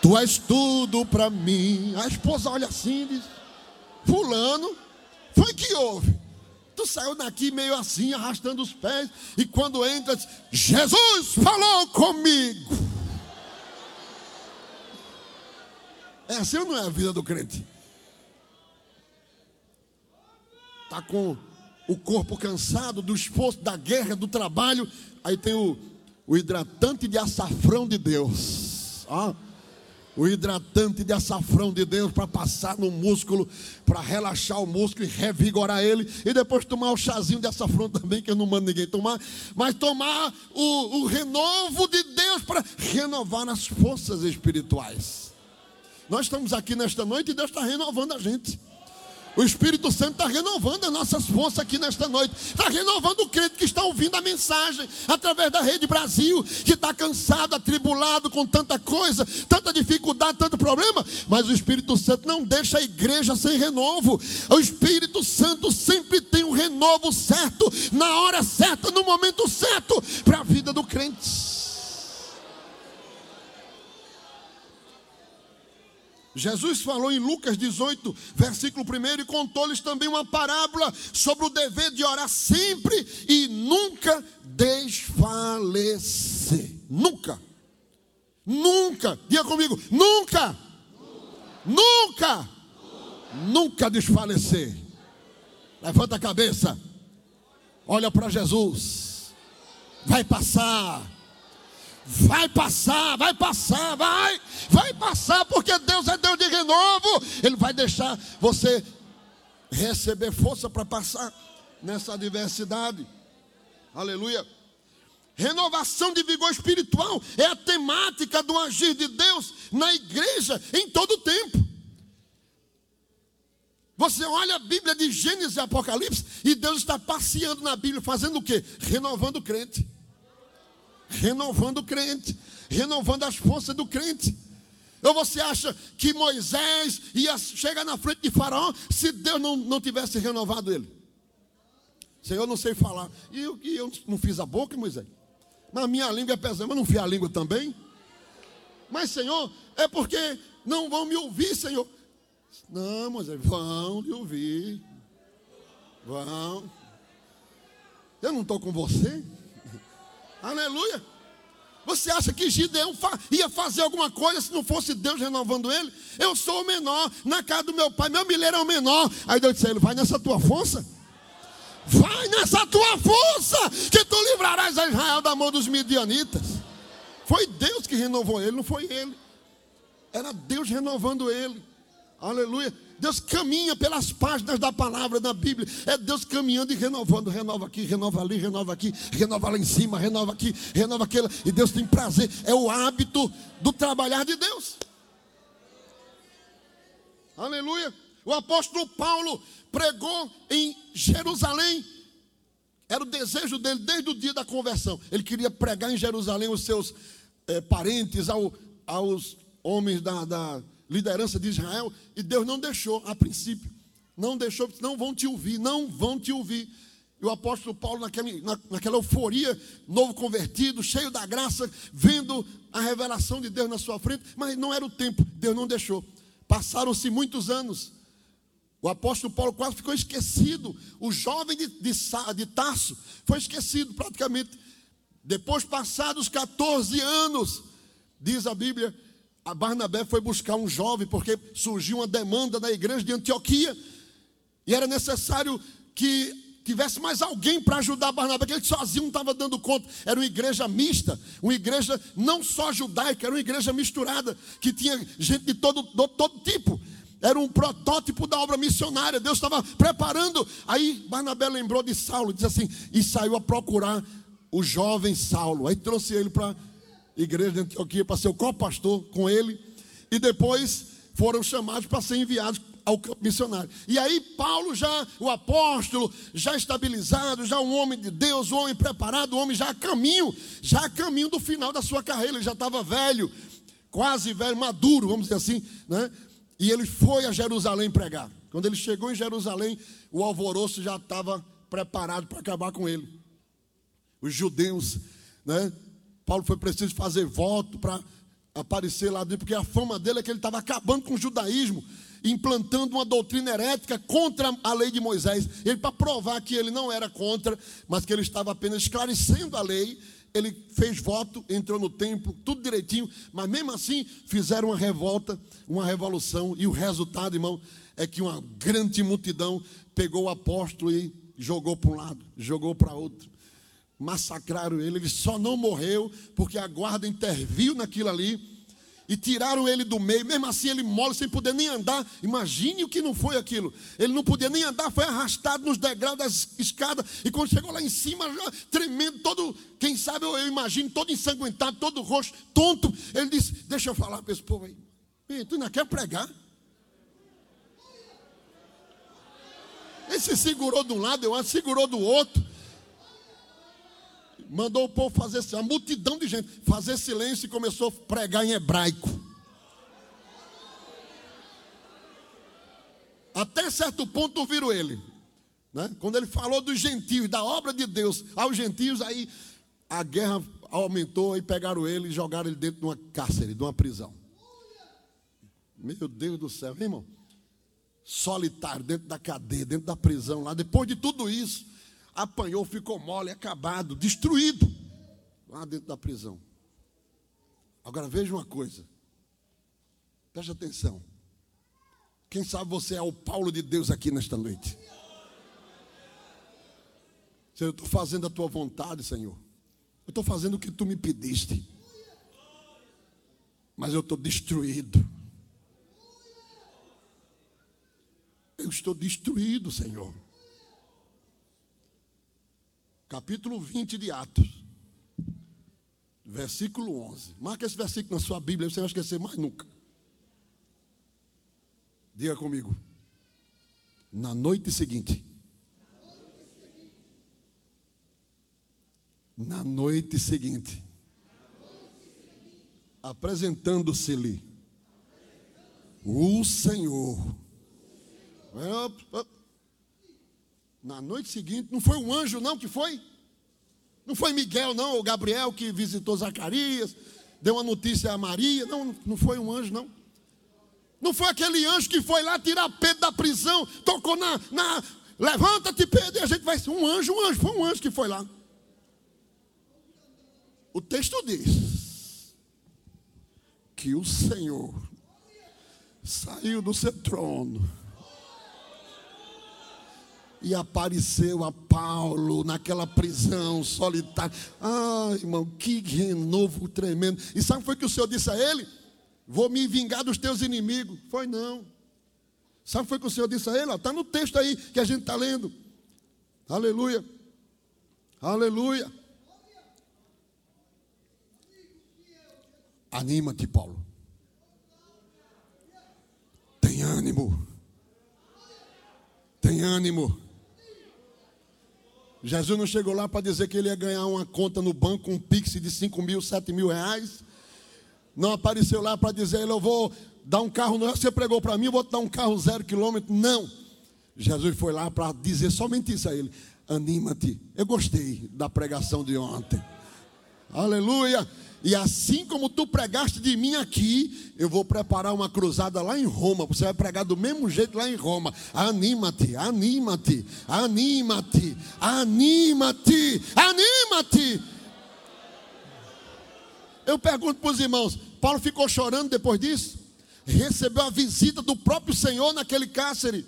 tu és tudo para mim. A esposa olha assim e diz: Fulano, foi que houve? Tu saiu daqui meio assim, arrastando os pés, e quando entra, diz, Jesus falou comigo. É assim ou não é a vida do crente? Está com o corpo cansado do esforço, da guerra, do trabalho. Aí tem o, o hidratante de açafrão de Deus. Ah, o hidratante de açafrão de Deus para passar no músculo, para relaxar o músculo e revigorar ele. E depois tomar o chazinho de açafrão também, que eu não mando ninguém tomar. Mas tomar o, o renovo de Deus para renovar as forças espirituais. Nós estamos aqui nesta noite e Deus está renovando a gente. O Espírito Santo está renovando as nossas forças aqui nesta noite. Está renovando o crente que está ouvindo a mensagem através da Rede Brasil, que está cansado, atribulado com tanta coisa, tanta dificuldade, tanto problema. Mas o Espírito Santo não deixa a igreja sem renovo. O Espírito Santo sempre tem um renovo certo, na hora certa, no momento certo, para a vida do crente. Jesus falou em Lucas 18, versículo 1, e contou-lhes também uma parábola sobre o dever de orar sempre e nunca desfalecer. Nunca. Nunca. Diga comigo, nunca. Nunca. Nunca, desfalecer. Levanta a cabeça. Olha para Jesus. Vai passar Vai passar, vai passar, vai, vai passar, porque Deus é Deus de renovo. Ele vai deixar você receber força para passar nessa adversidade. Aleluia. Renovação de vigor espiritual é a temática do agir de Deus na igreja em todo o tempo. Você olha a Bíblia de Gênesis e Apocalipse e Deus está passeando na Bíblia, fazendo o quê? Renovando o crente renovando o crente, renovando as forças do crente. Ou você acha que Moisés ia chegar na frente de Faraó se Deus não, não tivesse renovado ele? Senhor, eu não sei falar. E eu, e eu não fiz a boca, Moisés? Mas minha língua é pesada, mas não fiz a língua também? Mas, Senhor, é porque não vão me ouvir, Senhor. Não, Moisés, vão lhe ouvir. Vão. Eu não estou com você. Aleluia. Você acha que Gideão ia fazer alguma coisa se não fosse Deus renovando ele? Eu sou o menor, na casa do meu pai, meu milheiro é o menor. Aí Deus disse a ele: Vai nessa tua força. Vai nessa tua força, que tu livrarás a Israel da mão dos midianitas. Foi Deus que renovou ele, não foi ele. Era Deus renovando ele. Aleluia. Deus caminha pelas páginas da palavra da Bíblia. É Deus caminhando e renovando. Renova aqui, renova ali, renova aqui, renova lá em cima, renova aqui, renova aquela. E Deus tem prazer. É o hábito do trabalhar de Deus. Aleluia. O apóstolo Paulo pregou em Jerusalém. Era o desejo dele desde o dia da conversão. Ele queria pregar em Jerusalém os seus é, parentes, ao, aos homens da, da liderança de Israel, e Deus não deixou a princípio. Não deixou, não vão te ouvir, não vão te ouvir. E o apóstolo Paulo, naquela, euforia, novo convertido, cheio da graça, vendo a revelação de Deus na sua frente, mas não era o tempo, Deus não deixou. Passaram-se muitos anos. O apóstolo Paulo quase ficou esquecido. O jovem de, de, de Tarso foi esquecido praticamente. Depois, passados 14 anos, diz a Bíblia, a Barnabé foi buscar um jovem, porque surgiu uma demanda na igreja de Antioquia, e era necessário que tivesse mais alguém para ajudar Barnabé, porque ele sozinho não estava dando conta. Era uma igreja mista, uma igreja não só judaica, era uma igreja misturada, que tinha gente de todo, de todo tipo. Era um protótipo da obra missionária. Deus estava preparando. Aí Barnabé lembrou de Saulo, disse assim, e saiu a procurar o jovem Saulo. Aí trouxe ele para igreja de Antioquia para ser o co-pastor com ele. E depois foram chamados para ser enviados ao campo missionário. E aí Paulo já, o apóstolo, já estabilizado, já um homem de Deus, um homem preparado, um homem já a caminho, já a caminho do final da sua carreira, ele já estava velho, quase velho, maduro, vamos dizer assim, né? E ele foi a Jerusalém pregar. Quando ele chegou em Jerusalém, o alvoroço já estava preparado para acabar com ele. Os judeus, né? Paulo foi preciso fazer voto para aparecer lá dentro, porque a fama dele é que ele estava acabando com o judaísmo, implantando uma doutrina herética contra a lei de Moisés. Ele, para provar que ele não era contra, mas que ele estava apenas esclarecendo a lei, ele fez voto, entrou no templo, tudo direitinho, mas mesmo assim fizeram uma revolta, uma revolução, e o resultado, irmão, é que uma grande multidão pegou o apóstolo e jogou para um lado, jogou para outro. Massacraram ele, ele só não morreu porque a guarda interviu naquilo ali e tiraram ele do meio, mesmo assim ele mole sem poder nem andar. Imagine o que não foi aquilo. Ele não podia nem andar, foi arrastado nos degraus das escadas e quando chegou lá em cima, já tremendo, todo, quem sabe eu, eu imagino, todo ensanguentado, todo roxo, tonto. Ele disse: Deixa eu falar para esse povo aí. Tu ainda quer pregar? Ele se segurou de um lado, eu acho, segurou do outro. Mandou o povo fazer, a multidão de gente, fazer silêncio e começou a pregar em hebraico. Até certo ponto ouviram ele. Né? Quando ele falou dos gentios, da obra de Deus aos gentios, aí a guerra aumentou e pegaram ele e jogaram ele dentro de uma cárcere, de uma prisão. Meu Deus do céu, irmão solitário, dentro da cadeia, dentro da prisão lá. Depois de tudo isso, apanhou, ficou mole, acabado, destruído, lá dentro da prisão. Agora veja uma coisa, preste atenção. Quem sabe você é o Paulo de Deus aqui nesta noite. Senhor, eu estou fazendo a tua vontade, Senhor. Eu estou fazendo o que tu me pediste. Mas eu estou destruído. Eu estou destruído, Senhor. Capítulo 20 de Atos, versículo 11. Marca esse versículo na sua Bíblia, você não vai esquecer mais nunca. Diga comigo. Na noite seguinte. Na noite seguinte. Apresentando-se-lhe o Senhor na noite seguinte, não foi um anjo, não, que foi? Não foi Miguel, não, ou Gabriel que visitou Zacarias, deu uma notícia a Maria. Não, não foi um anjo, não. Não foi aquele anjo que foi lá tirar Pedro da prisão, tocou na. na Levanta-te, Pedro, e a gente vai um anjo, um anjo, foi um anjo que foi lá. O texto diz que o Senhor saiu do seu trono e apareceu a Paulo naquela prisão solitária. Ai, irmão, que renovo tremendo. E sabe o que foi que o Senhor disse a ele? Vou me vingar dos teus inimigos. Foi não. Sabe o que foi que o Senhor disse a ele? Está no texto aí que a gente está lendo. Aleluia. Aleluia. Anima-te, Paulo. Tem ânimo. Tem ânimo. Jesus não chegou lá para dizer que ele ia ganhar uma conta no banco, um pix de 5 mil, 7 mil reais. Não apareceu lá para dizer, eu vou dar um carro, você pregou para mim, eu vou te dar um carro zero quilômetro. Não. Jesus foi lá para dizer somente isso a ele. Anima-te. Eu gostei da pregação de ontem. Aleluia. E assim como tu pregaste de mim aqui, eu vou preparar uma cruzada lá em Roma. Você vai pregar do mesmo jeito lá em Roma. Anima-te, anima-te, anima-te, anima-te, anima-te. Eu pergunto para os irmãos: Paulo ficou chorando depois disso? Recebeu a visita do próprio Senhor naquele cárcere.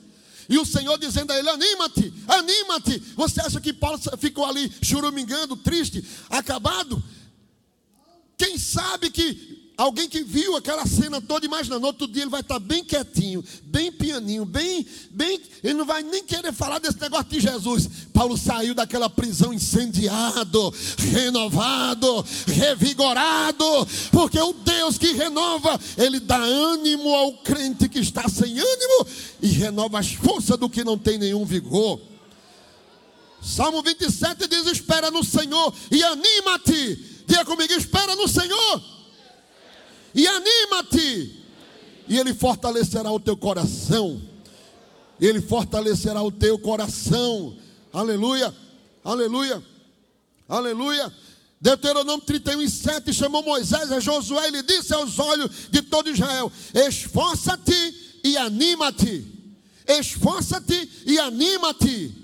E o Senhor dizendo a ele: anima-te, anima-te. Você acha que Paulo ficou ali churumingando, triste, acabado? Quem sabe que Alguém que viu aquela cena toda, imagina, no outro dia ele vai estar bem quietinho, bem pianinho, bem, bem, ele não vai nem querer falar desse negócio de Jesus. Paulo saiu daquela prisão incendiado, renovado, revigorado, porque o Deus que renova, ele dá ânimo ao crente que está sem ânimo e renova as forças do que não tem nenhum vigor. Salmo 27 diz: Espera no Senhor e anima-te. Diga comigo: Espera no Senhor e anima-te, e Ele fortalecerá o teu coração. Ele fortalecerá o teu coração. Aleluia, aleluia, aleluia. Deuteronômio 31, 7 chamou Moisés a Josué e lhe disse aos olhos de todo Israel: Esforça-te e anima-te. Esforça-te e anima-te.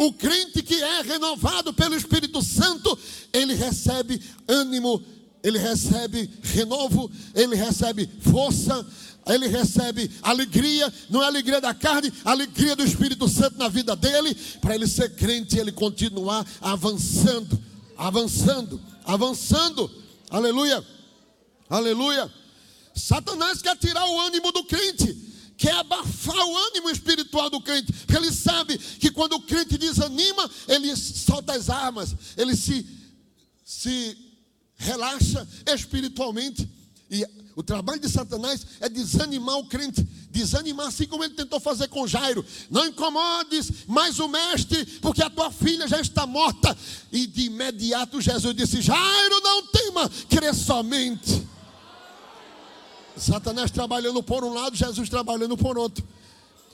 O crente que é renovado pelo Espírito Santo, ele recebe ânimo ele recebe renovo, ele recebe força, ele recebe alegria, não é alegria da carne, alegria do Espírito Santo na vida dele, para ele ser crente e ele continuar avançando, avançando, avançando. Aleluia, aleluia. Satanás quer tirar o ânimo do crente, quer abafar o ânimo espiritual do crente, porque ele sabe que quando o crente desanima, ele solta as armas, ele se, se relaxa espiritualmente. E o trabalho de Satanás é desanimar o crente, desanimar assim como ele tentou fazer com Jairo. Não incomodes mais o mestre, porque a tua filha já está morta. E de imediato Jesus disse: Jairo, não tema, crê somente. Satanás trabalhando por um lado, Jesus trabalhando por outro.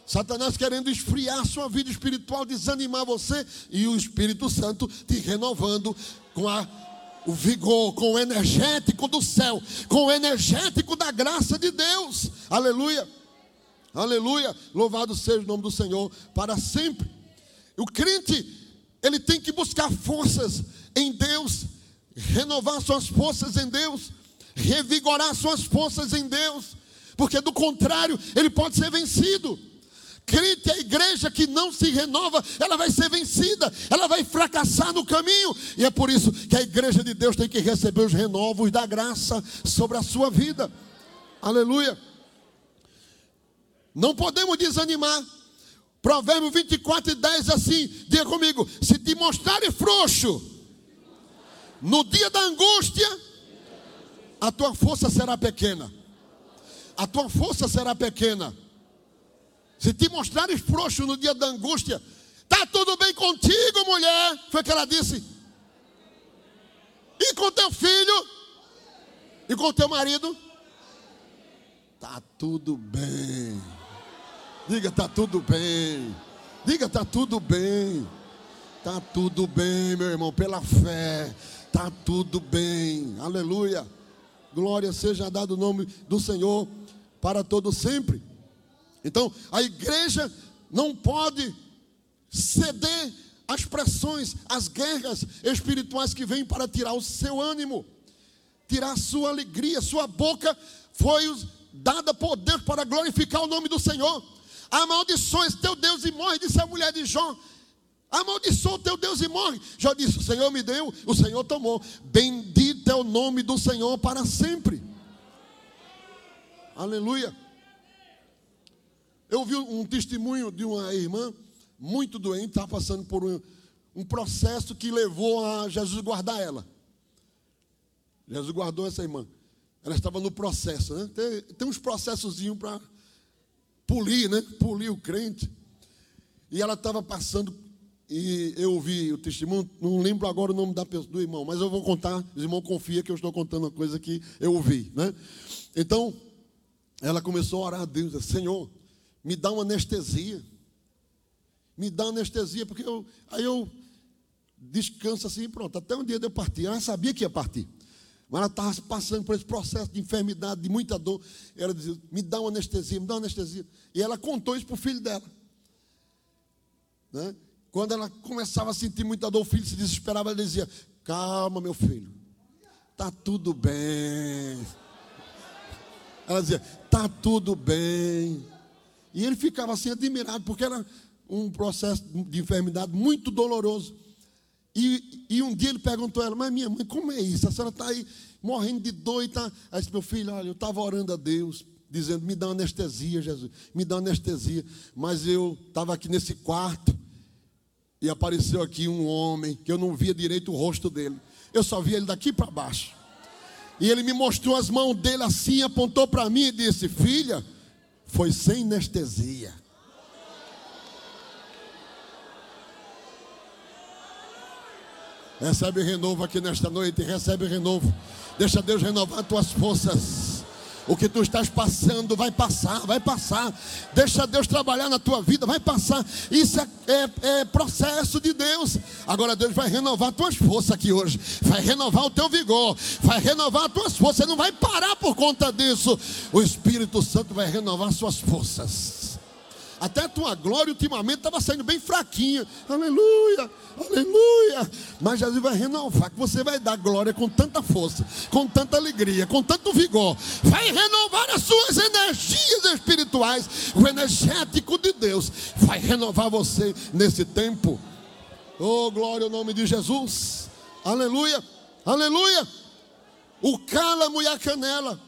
Satanás querendo esfriar sua vida espiritual, desanimar você, e o Espírito Santo te renovando com a o vigor, com o energético do céu, com o energético da graça de Deus. Aleluia. Aleluia. Louvado seja o nome do Senhor para sempre. O crente, ele tem que buscar forças em Deus, renovar suas forças em Deus, revigorar suas forças em Deus, porque do contrário, ele pode ser vencido. Crente, a igreja que não se renova, ela vai ser vencida, ela vai fracassar no caminho, e é por isso que a igreja de Deus tem que receber os renovos da graça sobre a sua vida. Aleluia. Não podemos desanimar. Provérbio 24 e 10 assim, diga comigo: se te mostrares frouxo no dia da angústia, a tua força será pequena. A tua força será pequena. Se te mostrares frouxo no dia da angústia, está tudo bem contigo, mulher. Foi o que ela disse. E com teu filho? E com teu marido? Está tudo bem. Diga, está tudo bem. Diga, está tudo bem. Está tudo bem, meu irmão, pela fé. Está tudo bem. Aleluia. Glória seja dado o nome do Senhor para todo sempre. Então, a igreja não pode ceder às pressões, às guerras espirituais que vêm para tirar o seu ânimo, tirar a sua alegria. Sua boca foi dada por Deus para glorificar o nome do Senhor. Amaldiçoes teu Deus e morre, disse a mulher de Jó. Amaldiçoa o teu Deus e morre. Já disse: O Senhor me deu, o Senhor tomou. Bendito é o nome do Senhor para sempre. Aleluia. Eu vi um testemunho de uma irmã muito doente, estava passando por um, um processo que levou a Jesus guardar ela. Jesus guardou essa irmã. Ela estava no processo, né? Tem, tem uns processozinhos para polir, né? Polir o crente. E ela estava passando, e eu ouvi o testemunho, não lembro agora o nome da pessoa, do irmão, mas eu vou contar, os irmãos confia que eu estou contando uma coisa que eu ouvi, né? Então, ela começou a orar a Deus, Senhor, me dá uma anestesia. Me dá uma anestesia, porque eu, aí eu descanso assim, pronto, até um dia eu partir. Ela sabia que ia partir. Mas ela estava passando por esse processo de enfermidade, de muita dor. Ela dizia: Me dá uma anestesia, me dá uma anestesia. E ela contou isso para o filho dela. Né? Quando ela começava a sentir muita dor, o filho se desesperava. Ela dizia: Calma, meu filho, está tudo bem. Ela dizia: Está tudo bem. E ele ficava assim admirado, porque era um processo de enfermidade muito doloroso. E, e um dia ele perguntou a ela, mas minha mãe, como é isso? A senhora está aí morrendo de dor e tá. Aí disse, meu filho, olha, eu estava orando a Deus, dizendo, me dá anestesia, Jesus, me dá anestesia. Mas eu estava aqui nesse quarto e apareceu aqui um homem que eu não via direito o rosto dele. Eu só via ele daqui para baixo. E ele me mostrou as mãos dele assim, apontou para mim e disse: Filha, foi sem anestesia. Recebe renovo aqui nesta noite, recebe renovo. Deixa Deus renovar tuas forças. O que tu estás passando vai passar, vai passar. Deixa Deus trabalhar na tua vida, vai passar. Isso é, é, é processo de Deus. Agora Deus vai renovar tuas forças aqui hoje. Vai renovar o teu vigor. Vai renovar tuas forças. Você não vai parar por conta disso. O Espírito Santo vai renovar suas forças. Até a tua glória ultimamente estava saindo bem fraquinha. Aleluia, aleluia. Mas Jesus vai renovar, que você vai dar glória com tanta força, com tanta alegria, com tanto vigor. Vai renovar as suas energias espirituais. O energético de Deus vai renovar você nesse tempo. Oh, glória ao nome de Jesus. Aleluia, aleluia. O cálamo e a canela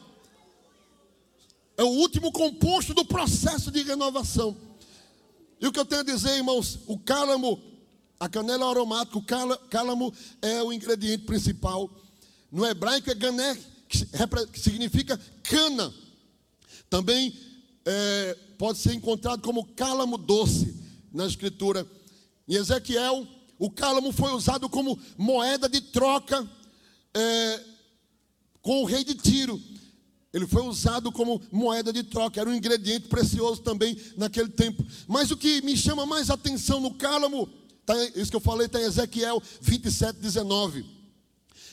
é o último composto do processo de renovação. E o que eu tenho a dizer, irmãos, o cálamo, a canela aromática, o cálamo é o ingrediente principal. No hebraico é gané, que significa cana. Também é, pode ser encontrado como cálamo doce na escritura. Em Ezequiel, o cálamo foi usado como moeda de troca é, com o rei de Tiro. Ele foi usado como moeda de troca, era um ingrediente precioso também naquele tempo. Mas o que me chama mais atenção no cálamo, tá, isso que eu falei está em Ezequiel 27, 19.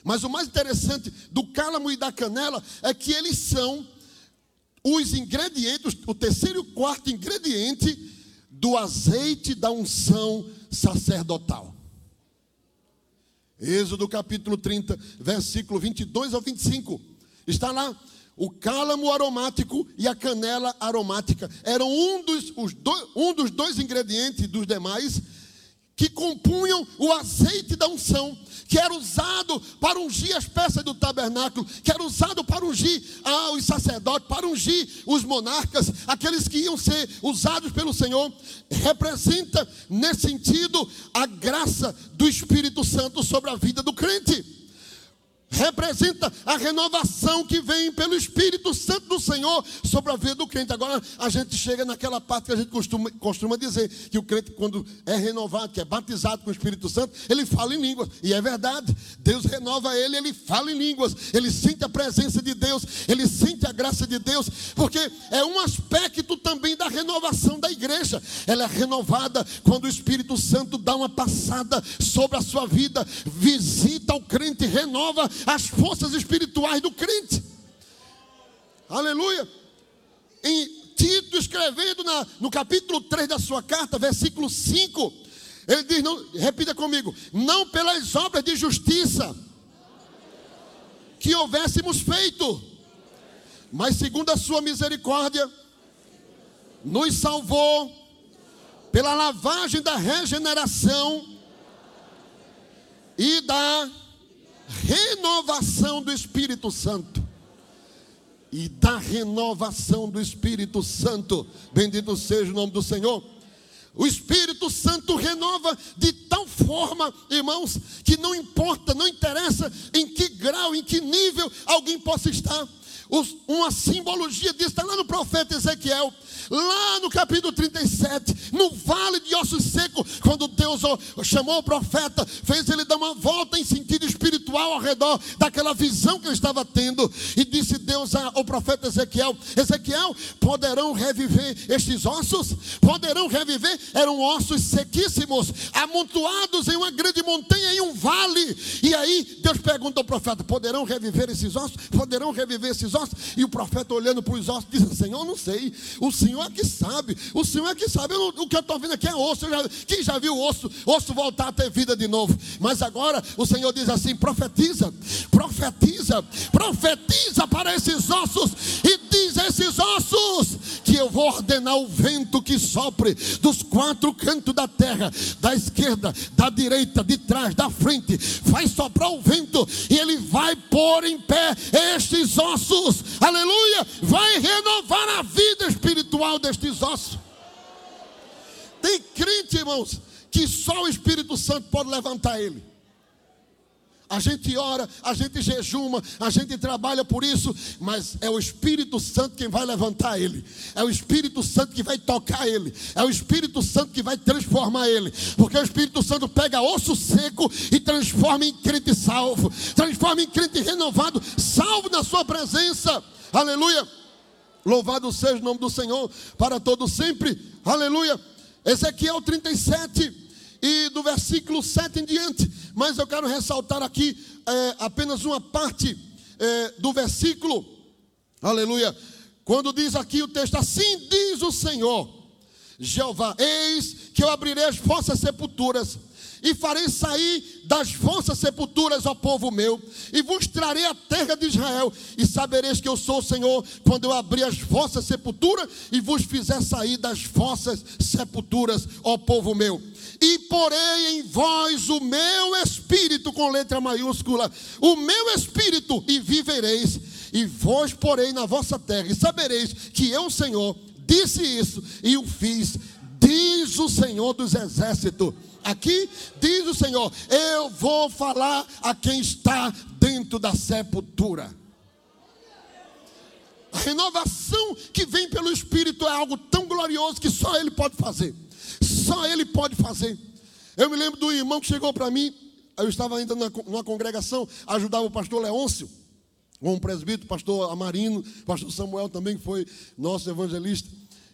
Mas o mais interessante do cálamo e da canela é que eles são os ingredientes, o terceiro e o quarto ingrediente do azeite da unção sacerdotal. Êxodo capítulo 30, versículo 22 ao 25. Está lá o cálamo aromático e a canela aromática eram um dos, dois, um dos dois ingredientes dos demais que compunham o azeite da unção, que era usado para ungir as peças do tabernáculo, que era usado para ungir ah, os sacerdotes, para ungir os monarcas, aqueles que iam ser usados pelo Senhor, representa, nesse sentido, a graça do Espírito Santo sobre a vida do crente representa a renovação que vem pelo Espírito Santo do Senhor sobre a vida do crente. Agora a gente chega naquela parte que a gente costuma, costuma dizer que o crente, quando é renovado, que é batizado com o Espírito Santo, ele fala em línguas. E é verdade, Deus renova ele, ele fala em línguas, ele sente a presença de Deus, ele sente a graça de Deus, porque é um aspecto também da renovação da igreja. Ela é renovada quando o Espírito Santo dá uma passada sobre a sua vida, visita o crente, renova as forças espirituais do crente. Aleluia. Em Tito, escrevendo na, no capítulo 3 da sua carta, versículo 5, ele diz: não, repita comigo, não pelas obras de justiça que houvéssemos feito, mas segundo a sua misericórdia, nos salvou pela lavagem da regeneração e da renovação do Espírito Santo. E da renovação do Espírito Santo, bendito seja o nome do Senhor. O Espírito Santo renova de tal forma, irmãos, que não importa, não interessa em que grau, em que nível alguém possa estar. Uma simbologia disso está lá no profeta Ezequiel lá no capítulo 37, no vale de ossos secos, quando Deus chamou o profeta, fez ele dar uma volta em sentido espiritual ao redor daquela visão que ele estava tendo, e disse Deus ao profeta Ezequiel: Ezequiel, poderão reviver estes ossos? Poderão reviver? Eram ossos sequíssimos, amontoados em uma grande montanha, em um vale. E aí Deus pergunta ao profeta: poderão reviver esses ossos? Poderão reviver esses ossos? E o profeta, olhando para os ossos, disse: Senhor, não sei. O Senhor é que sabe. O Senhor é que sabe. Não, o que eu estou vendo aqui é osso. Já, quem já viu osso, osso voltar a ter vida de novo? Mas agora o Senhor diz assim: profetiza, profetiza, profetiza para esses ossos e diz a esses ossos que eu vou ordenar o vento que sopre dos quatro cantos da terra, da esquerda, da direita, de trás, da frente. Vai soprar o vento e ele vai pôr em pé estes ossos. Aleluia! Vai renovar a vida espiritual destes ossos. Tem crente, irmãos, que só o Espírito Santo pode levantar ele. A gente ora, a gente jejuma, a gente trabalha por isso, mas é o Espírito Santo quem vai levantar ele, é o Espírito Santo que vai tocar ele, é o Espírito Santo que vai transformar ele, porque o Espírito Santo pega osso seco e transforma em crente salvo, transforma em crente renovado, salvo na Sua presença, aleluia. Louvado seja o nome do Senhor para todo sempre, aleluia. Ezequiel 37 e do versículo 7 em diante. Mas eu quero ressaltar aqui é, apenas uma parte é, do versículo, aleluia. Quando diz aqui o texto, assim diz o Senhor, Jeová: Eis que eu abrirei as vossas sepulturas e farei sair das vossas sepulturas, ó povo meu, e vos trarei a terra de Israel, e sabereis que eu sou o Senhor, quando eu abrir as vossas sepulturas e vos fizer sair das vossas sepulturas, ó povo meu. E porei em vós o meu espírito, com letra maiúscula, o meu espírito, e vivereis, e vós porei na vossa terra, e sabereis que eu, Senhor, disse isso e o fiz, diz o Senhor dos exércitos. Aqui diz o Senhor: Eu vou falar a quem está dentro da sepultura. A renovação que vem pelo Espírito é algo tão glorioso que só Ele pode fazer. Só Ele pode fazer. Eu me lembro do irmão que chegou para mim. Eu estava ainda numa congregação, ajudava o pastor Leôncio, o presbítero, pastor Amarino, pastor Samuel também, que foi nosso evangelista.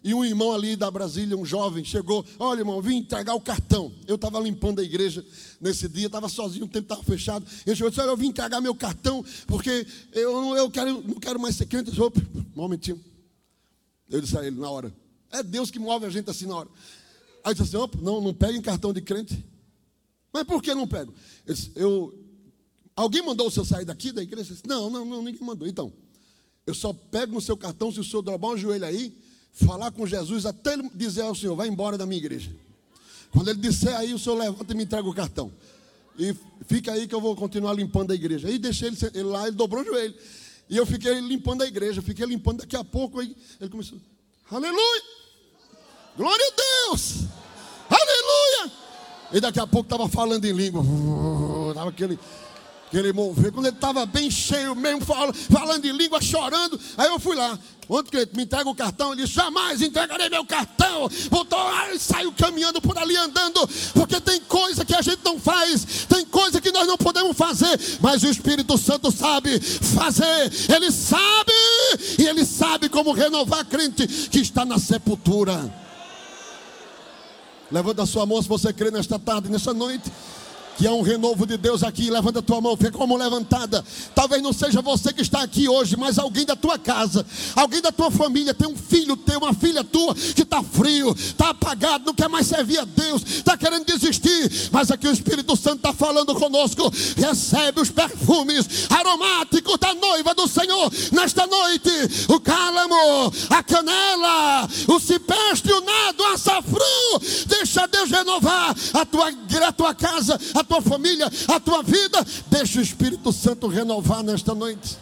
E um irmão ali da Brasília, um jovem, chegou: Olha, irmão, vim entregar o cartão. Eu estava limpando a igreja nesse dia, estava sozinho, o tempo estava fechado. Ele chegou e disse: Olha, eu vim entregar meu cartão, porque eu, eu quero, não quero mais ser crente. Eu disse: um momentinho. Eu disse a ele na hora: É Deus que move a gente assim na hora. Aí disse assim: Não, não peguem cartão de crente. Mas por que não pego? Eu, disse, eu Alguém mandou o senhor sair daqui da igreja? Disse, não, não, não, ninguém mandou. Então, eu só pego no seu cartão se o senhor dobrar um joelho aí falar com Jesus até ele dizer ao Senhor: vai embora da minha igreja. Quando ele disser aí, o Senhor levanta e me entrega o cartão. E fica aí que eu vou continuar limpando a igreja. Aí deixei ele, ele lá, ele dobrou o joelho. E eu fiquei limpando a igreja, fiquei limpando. Daqui a pouco aí, ele começou: Aleluia! Glória a Deus! Aleluia! E daqui a pouco estava falando em língua. Estava aquele que ele moveu. Quando ele estava bem cheio mesmo, falando em língua, chorando. Aí eu fui lá. Outro crente me entrega o cartão. Ele disse: Jamais entregarei meu cartão. Voltou e saiu caminhando por ali andando. Porque tem coisa que a gente não faz. Tem coisa que nós não podemos fazer. Mas o Espírito Santo sabe fazer. Ele sabe. E ele sabe como renovar crente que está na sepultura. Levanta a sua mão se você crê nesta tarde, nesta noite que há um renovo de Deus aqui. Levanta a tua mão, fica com a mão levantada. Talvez não seja você que está aqui hoje, mas alguém da tua casa, alguém da tua família, tem um filho teu, uma filha tua que está frio, está apagado, não quer mais servir a Deus, está querendo desistir. Mas aqui o Espírito Santo está falando conosco. Recebe os perfumes aromáticos da noiva do Senhor nesta noite: o cálamo, a canela, o cipestre, o nado, o açafrão. Deixa Deus renovar a tua, a tua casa, a tua família, a tua vida. Deixa o Espírito Santo renovar nesta noite.